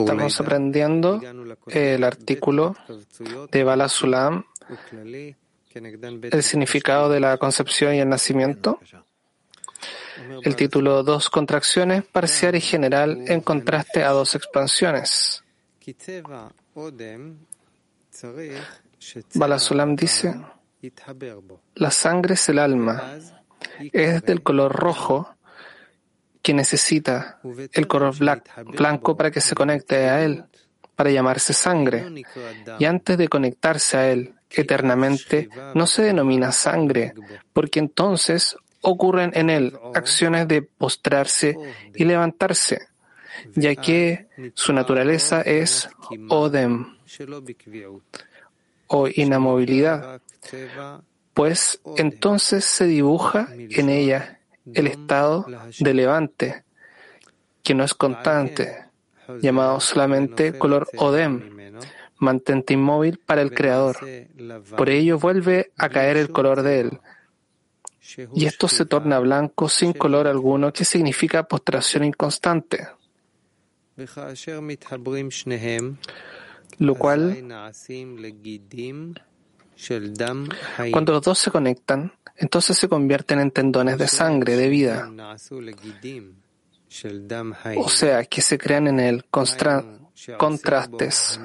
Estamos aprendiendo el artículo de Bala Sulam, el significado de la concepción y el nacimiento. El título Dos contracciones, parcial y general, en contraste a dos expansiones. Bala Sulam dice, la sangre es el alma, es del color rojo que necesita el color blanco para que se conecte a él, para llamarse sangre. Y antes de conectarse a él eternamente, no se denomina sangre, porque entonces ocurren en él acciones de postrarse y levantarse, ya que su naturaleza es Odem o inamovilidad, pues entonces se dibuja en ella el estado de levante, que no es constante, llamado solamente color Odem, mantente inmóvil para el Creador. Por ello vuelve a caer el color de él. Y esto se torna blanco sin color alguno, que significa postración inconstante. Lo cual, cuando los dos se conectan, entonces se convierten en tendones de sangre, de vida. O sea, que se crean en él contrastes.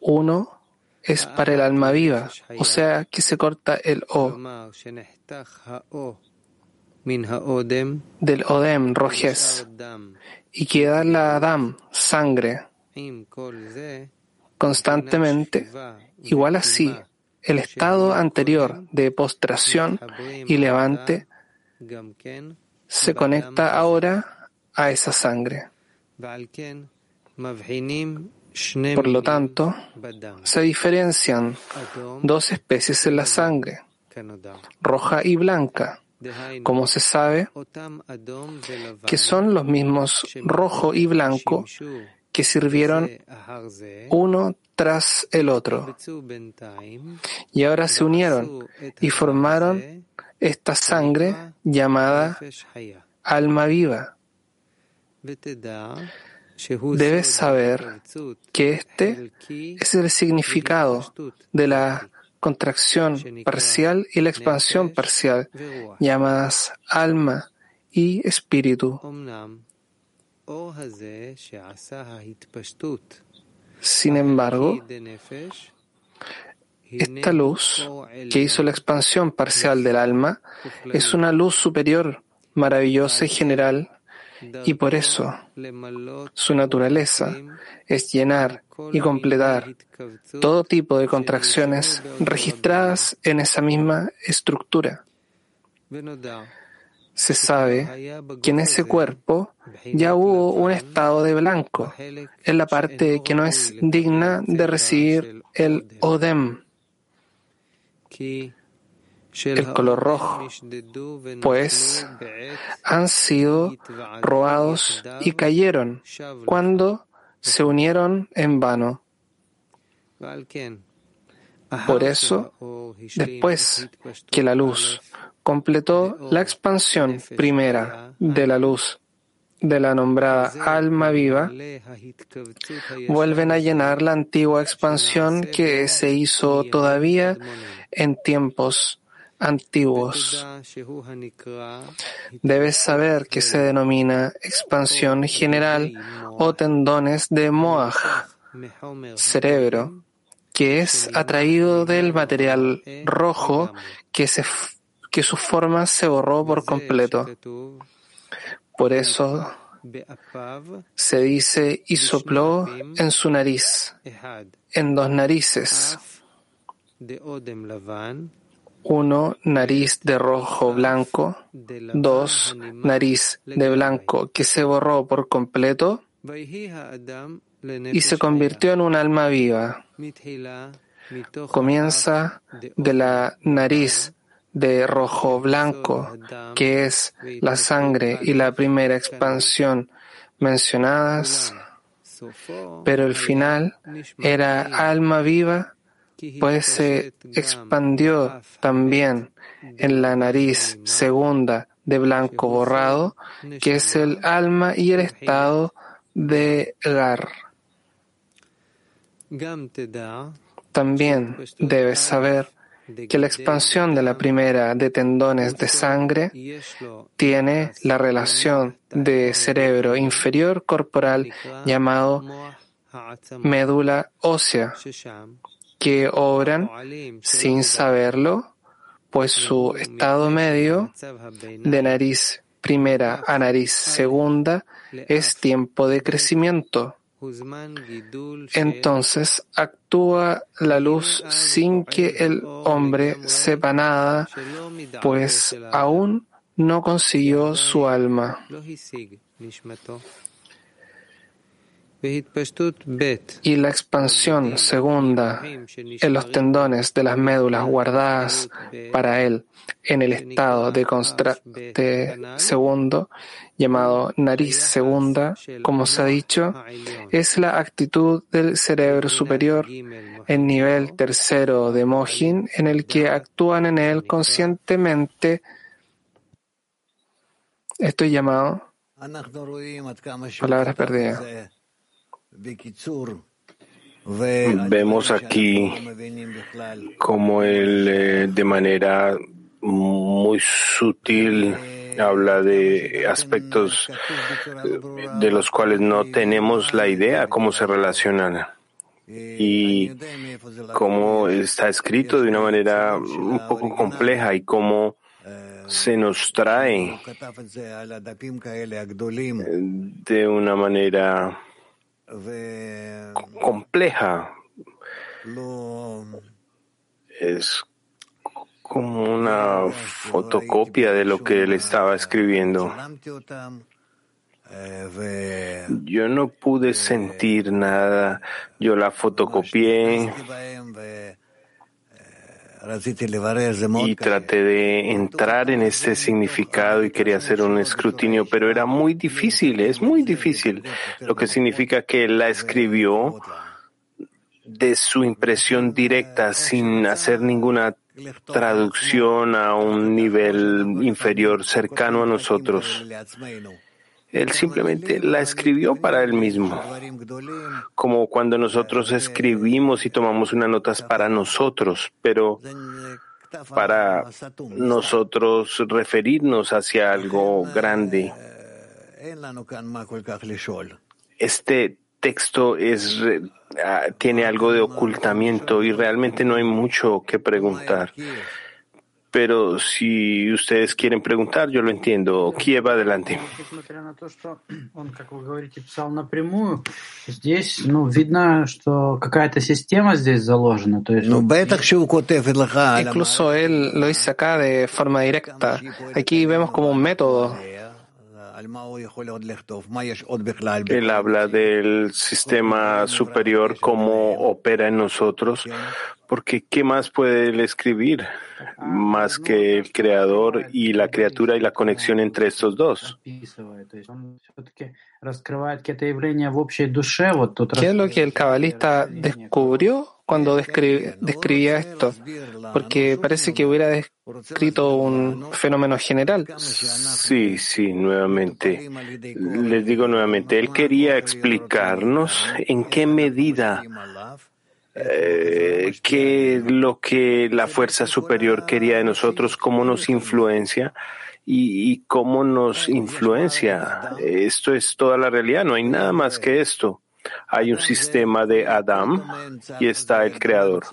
Uno es para el alma viva, o sea, que se corta el O. Del Odem, rojez, y queda la Adam, sangre, constantemente. Igual así, el estado anterior de postración y levante se conecta ahora a esa sangre. Por lo tanto, se diferencian dos especies en la sangre, roja y blanca, como se sabe, que son los mismos rojo y blanco que sirvieron uno tras el otro. Y ahora se unieron y formaron esta sangre llamada alma viva. Debes saber que este es el significado de la contracción parcial y la expansión parcial, llamadas alma y espíritu. Sin embargo, esta luz que hizo la expansión parcial del alma es una luz superior, maravillosa y general, y por eso su naturaleza es llenar y completar todo tipo de contracciones registradas en esa misma estructura se sabe que en ese cuerpo ya hubo un estado de blanco, en la parte que no es digna de recibir el Odem, el color rojo, pues han sido robados y cayeron cuando se unieron en vano. Por eso, después que la luz completó la expansión primera de la luz de la nombrada alma viva, vuelven a llenar la antigua expansión que se hizo todavía en tiempos antiguos. Debes saber que se denomina expansión general o tendones de Moaj, cerebro, que es atraído del material rojo que se que su forma se borró por completo. Por eso se dice y sopló en su nariz, en dos narices. Uno, nariz de rojo blanco. Dos, nariz de blanco que se borró por completo y se convirtió en un alma viva. Comienza de la nariz de rojo blanco, que es la sangre y la primera expansión mencionadas, pero el final era alma viva, pues se expandió también en la nariz segunda de blanco borrado, que es el alma y el estado de Gar. También debes saber que la expansión de la primera de tendones de sangre tiene la relación de cerebro inferior corporal llamado médula ósea, que obran sin saberlo, pues su estado medio de nariz primera a nariz segunda es tiempo de crecimiento. Entonces actúa la luz sin que el hombre sepa nada, pues aún no consiguió su alma. Y la expansión segunda en los tendones de las médulas guardadas para él en el estado de contraste segundo, llamado nariz segunda, como se ha dicho, es la actitud del cerebro superior en nivel tercero de Mohin, en el que actúan en él conscientemente. Estoy llamado palabras perdidas. Vemos aquí como él eh, de manera muy sutil habla de aspectos eh, de los cuales no tenemos la idea cómo se relacionan. Y cómo está escrito de una manera un poco compleja y cómo se nos trae de una manera compleja. Es como una fotocopia de lo que él estaba escribiendo. Yo no pude sentir nada, yo la fotocopié y traté de entrar en este significado y quería hacer un escrutinio, pero era muy difícil, es muy difícil, lo que significa que él la escribió de su impresión directa sin hacer ninguna traducción a un nivel inferior cercano a nosotros. Él simplemente la escribió para él mismo, como cuando nosotros escribimos y tomamos unas notas para nosotros, pero para nosotros referirnos hacia algo grande. Este texto ah, tiene algo de ocultamiento y realmente no hay mucho que preguntar. Pero si ustedes quieren preguntar, yo lo entiendo. Kiev, adelante. Incluso él lo dice acá de forma directa. Aquí vemos como un método. Él habla del sistema superior, cómo opera en nosotros, porque ¿qué más puede él escribir más que el creador y la criatura y la conexión entre estos dos? ¿Qué es lo que el cabalista descubrió cuando describía esto? Porque parece que hubiera descrito un fenómeno general. Sí, sí, nuevamente. Les digo nuevamente, él quería explicarnos en qué medida eh, qué lo que la fuerza superior quería de nosotros, cómo nos influencia y, y, cómo nos influencia. Esto es toda la realidad, no hay nada más que esto. Hay un sistema de Adam y está el creador.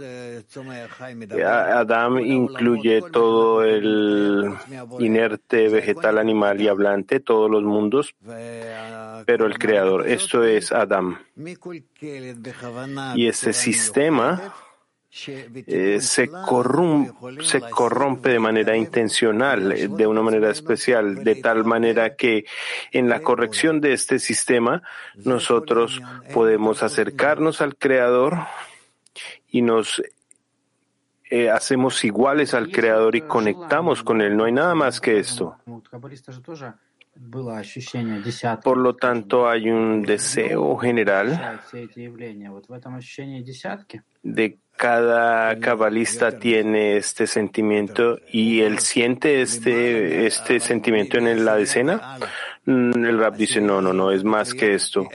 Adam incluye todo el inerte, vegetal, animal y hablante, todos los mundos, pero el creador, esto es Adam. Y ese sistema eh, se, corrompe, de manera intencional, eh, de una manera especial, de tal manera que en la corrección de este sistema nosotros podemos acercarnos al Creador y nos eh, hacemos iguales al Creador y conectamos con Él. No hay nada más que esto. Por lo tanto, hay un deseo general de cada cabalista tiene este sentimiento y él siente este, este sentimiento en la decena. Mm, el rap dice, no, no, no, es más que esto.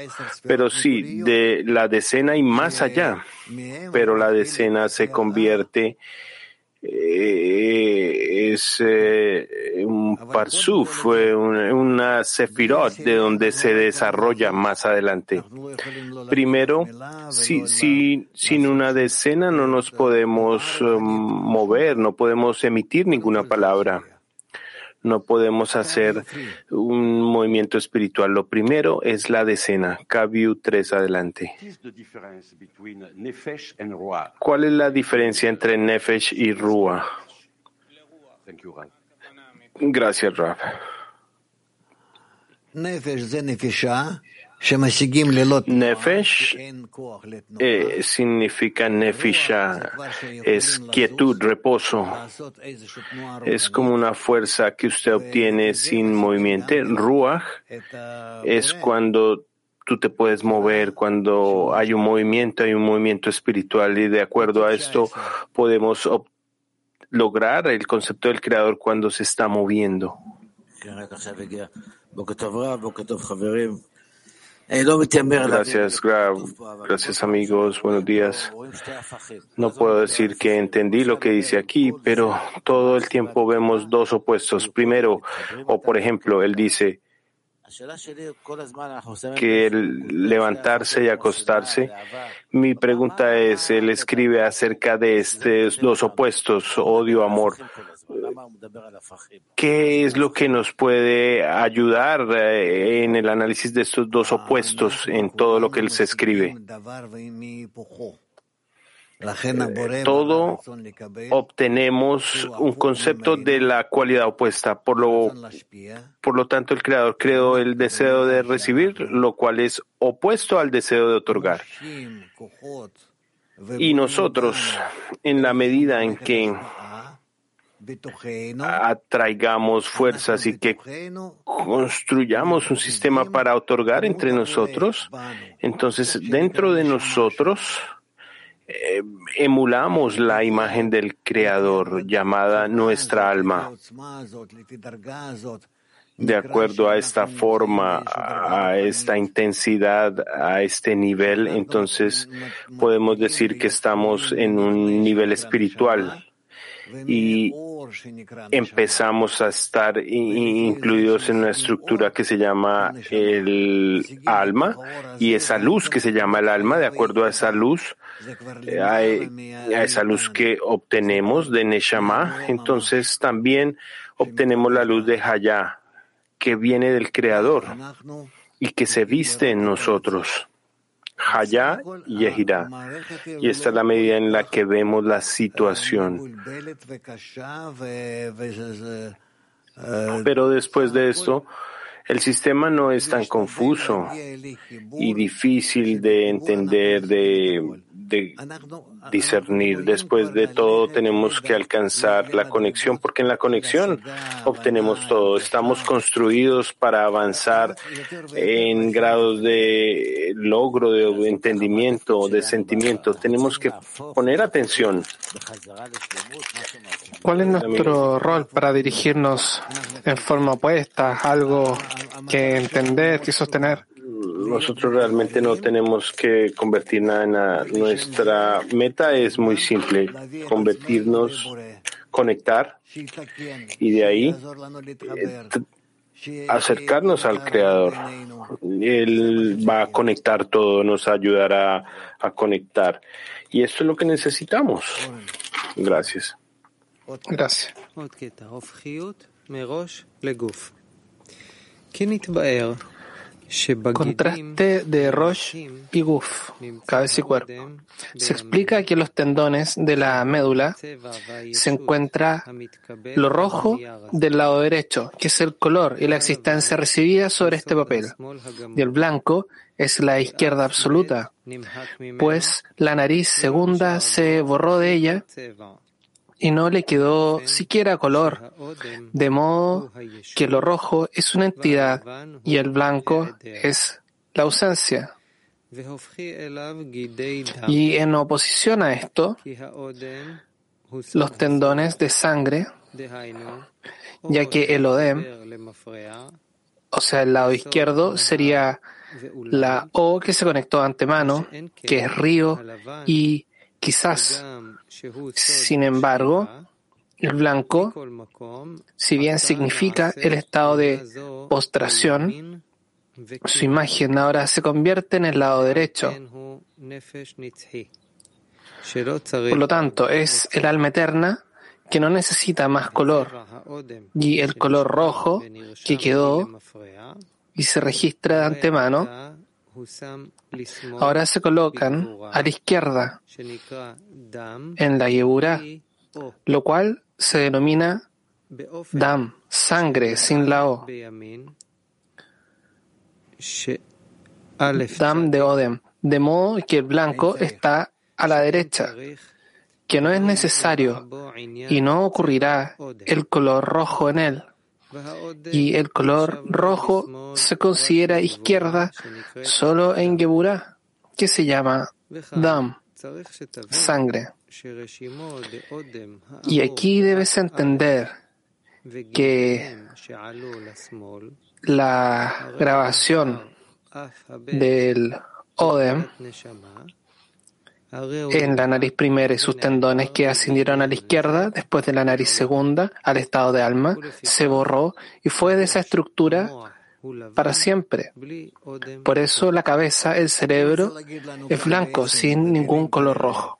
Pero sí, de la decena y más allá. Pero la decena se convierte eh, es eh, un parsuf, una sefirot de donde se desarrolla más adelante. Primero, si, si, sin una decena no nos podemos um, mover, no podemos emitir ninguna palabra no podemos hacer un movimiento espiritual. Lo primero es la decena. Kabiu 3 adelante. ¿Cuál es la diferencia entre Nefesh y Rua? Gracias, Rab. Nefesh eh, significa nefisha, es quietud, reposo. Es como una fuerza que usted obtiene sin movimiento. Ruach es cuando tú te puedes mover, cuando hay un movimiento, hay un movimiento espiritual y de acuerdo a esto podemos lograr el concepto del creador cuando se está moviendo. Gracias, Gracias, amigos. Buenos días. No puedo decir que entendí lo que dice aquí, pero todo el tiempo vemos dos opuestos. Primero, o por ejemplo, él dice que el levantarse y acostarse. Mi pregunta es, él escribe acerca de estos dos opuestos, odio, amor. ¿Qué es lo que nos puede ayudar eh, en el análisis de estos dos opuestos en todo lo que él se escribe? Eh, todo obtenemos un concepto de la cualidad opuesta. Por lo, por lo tanto, el Creador creó el deseo de recibir, lo cual es opuesto al deseo de otorgar. Y nosotros, en la medida en que atraigamos fuerzas y que construyamos un sistema para otorgar entre nosotros, entonces dentro de nosotros eh, emulamos la imagen del Creador llamada nuestra alma. De acuerdo a esta forma, a esta intensidad, a este nivel, entonces podemos decir que estamos en un nivel espiritual y empezamos a estar incluidos en una estructura que se llama el alma y esa luz que se llama el alma, de acuerdo a esa luz, eh, a, esa luz que obtenemos de Neshama, entonces también obtenemos la luz de Hayah, que viene del Creador y que se viste en nosotros. Haya y Yehira. Y esta es la medida en la que vemos la situación. Pero después de esto, el sistema no es tan confuso y difícil de entender, de de discernir. Después de todo, tenemos que alcanzar la conexión, porque en la conexión obtenemos todo. Estamos construidos para avanzar en grados de logro, de entendimiento, de sentimiento. Tenemos que poner atención. ¿Cuál es nuestro rol para dirigirnos en forma opuesta? Algo que entender y sostener nosotros realmente no tenemos que convertir nada en nada. Nuestra meta es muy simple, convertirnos, conectar y de ahí eh, acercarnos al Creador. Él va a conectar todo, nos ayudará a conectar. Y esto es lo que necesitamos. Gracias. Gracias. Contraste de Rosh y Guf, cabeza y cuerpo. Se explica que en los tendones de la médula se encuentra lo rojo del lado derecho, que es el color y la existencia recibida sobre este papel, y el blanco es la izquierda absoluta, pues la nariz segunda se borró de ella y no le quedó siquiera color, de modo que lo rojo es una entidad y el blanco es la ausencia. Y en oposición a esto, los tendones de sangre, ya que el odem, o sea, el lado izquierdo, sería la O que se conectó antemano, que es río, y quizás, sin embargo, el blanco, si bien significa el estado de postración, su imagen ahora se convierte en el lado derecho. Por lo tanto, es el alma eterna que no necesita más color y el color rojo que quedó y se registra de antemano, ahora se colocan a la izquierda en la Yebura, lo cual se denomina Dam, sangre sin la O. Dam de Odem, de modo que el blanco está a la derecha, que no es necesario y no ocurrirá el color rojo en él. Y el color rojo se considera izquierda solo en Geburah, que se llama Dam, sangre. Y aquí debes entender que la grabación del Odem en la nariz primera y sus tendones que ascendieron a la izquierda después de la nariz segunda al estado de alma se borró y fue de esa estructura para siempre. Por eso la cabeza, el cerebro, es blanco sin ningún color rojo.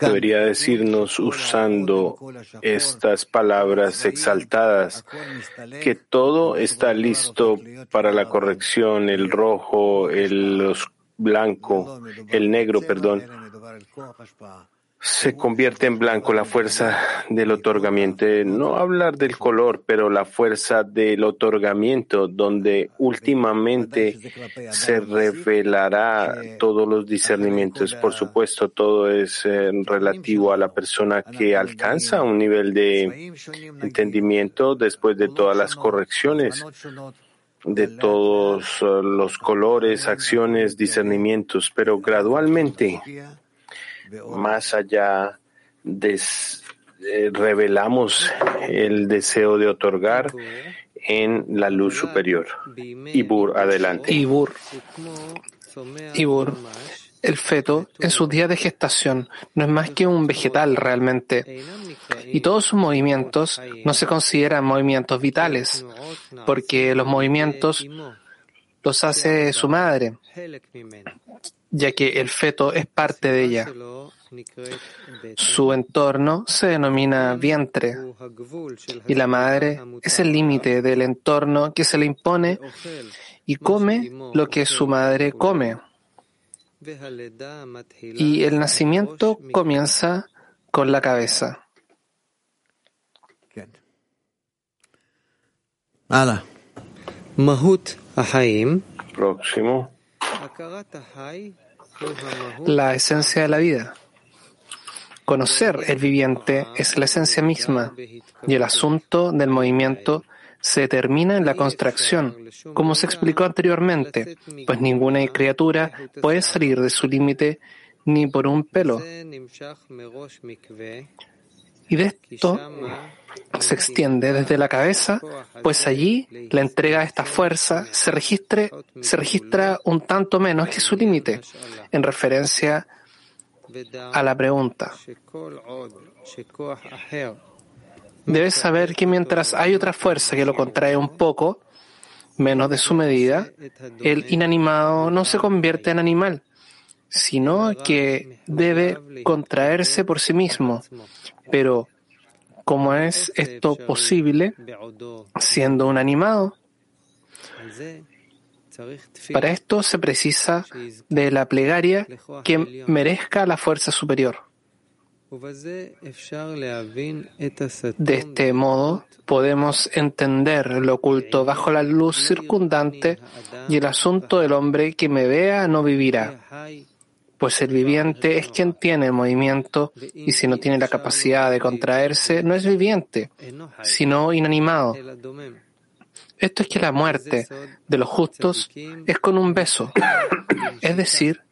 Debería decirnos usando estas palabras exaltadas que todo está listo para la corrección, el rojo, el blanco, el negro, perdón, se convierte en blanco la fuerza del otorgamiento. No hablar del color, pero la fuerza del otorgamiento, donde últimamente se revelará todos los discernimientos. Por supuesto, todo es eh, relativo a la persona que alcanza un nivel de entendimiento después de todas las correcciones de todos eh, los colores, acciones, discernimientos, pero gradualmente más allá de eh, revelamos el deseo de otorgar en la luz superior. Ibur, adelante. Ibur. Ibur. El feto, en sus días de gestación, no es más que un vegetal realmente. Y todos sus movimientos no se consideran movimientos vitales, porque los movimientos los hace su madre, ya que el feto es parte de ella. Su entorno se denomina vientre y la madre es el límite del entorno que se le impone y come lo que su madre come. Y el nacimiento comienza con la cabeza. Próximo. La esencia de la vida. Conocer el viviente es la esencia misma y el asunto del movimiento se determina en la construcción, como se explicó anteriormente, pues ninguna criatura puede salir de su límite ni por un pelo. Y de esto se extiende desde la cabeza, pues allí la entrega de esta fuerza se, registre, se registra un tanto menos que su límite, en referencia a la pregunta. Debes saber que mientras hay otra fuerza que lo contrae un poco, menos de su medida, el inanimado no se convierte en animal, sino que debe contraerse por sí mismo. Pero, ¿cómo es esto posible siendo un animado? Para esto se precisa de la plegaria que merezca la fuerza superior. De este modo podemos entender lo oculto bajo la luz circundante y el asunto del hombre que me vea no vivirá. Pues el viviente es quien tiene movimiento y si no tiene la capacidad de contraerse, no es viviente, sino inanimado. Esto es que la muerte de los justos es con un beso, es decir,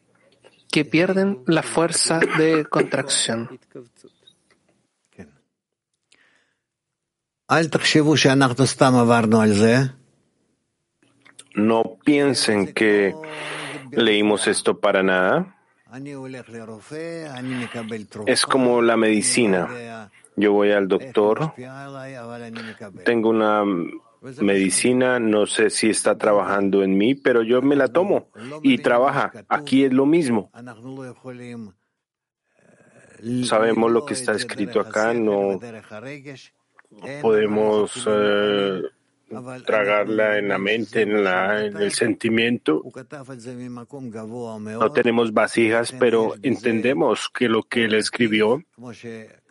que pierden la fuerza de contracción. No piensen que leímos esto para nada. Es como la medicina. Yo voy al doctor, tengo una medicina, no sé si está trabajando en mí, pero yo me la tomo y trabaja. Aquí es lo mismo. Sabemos lo que está escrito acá, no podemos eh, tragarla en la mente, en, la, en el sentimiento. No tenemos vasijas, pero entendemos que lo que él escribió,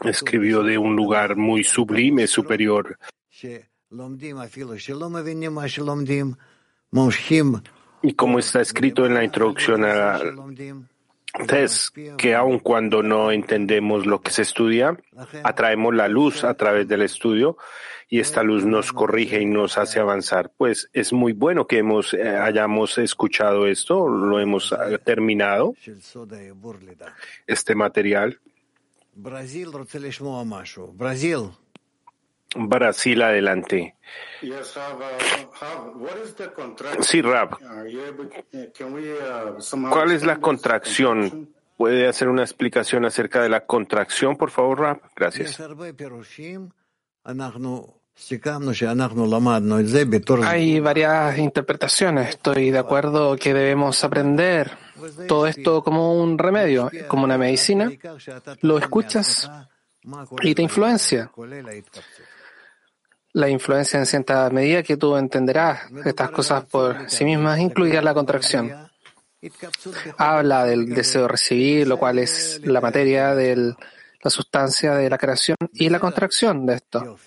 escribió de un lugar muy sublime, superior. Y como está escrito en la introducción a es que aun cuando no entendemos lo que se estudia, atraemos la luz a través del estudio y esta luz nos corrige y nos hace avanzar. Pues es muy bueno que hemos, eh, hayamos escuchado esto, lo hemos eh, terminado, este material. Brasil adelante. Sí, Rab. ¿Cuál es la contracción? ¿Puede hacer una explicación acerca de la contracción, por favor, Rab? Gracias. Hay varias interpretaciones. Estoy de acuerdo que debemos aprender todo esto como un remedio, como una medicina. Lo escuchas y te influencia la influencia en cierta medida que tú entenderás estas cosas por sí mismas, incluida la contracción. Habla del deseo de recibir, lo cual es la materia de la sustancia de la creación y la contracción de esto.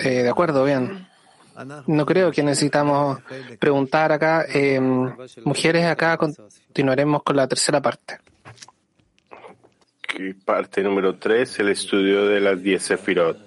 Eh, de acuerdo, bien. No creo que necesitamos preguntar acá. Mujeres, acá continuaremos con la tercera parte. Parte número 3, el estudio de las 10 Sefirot.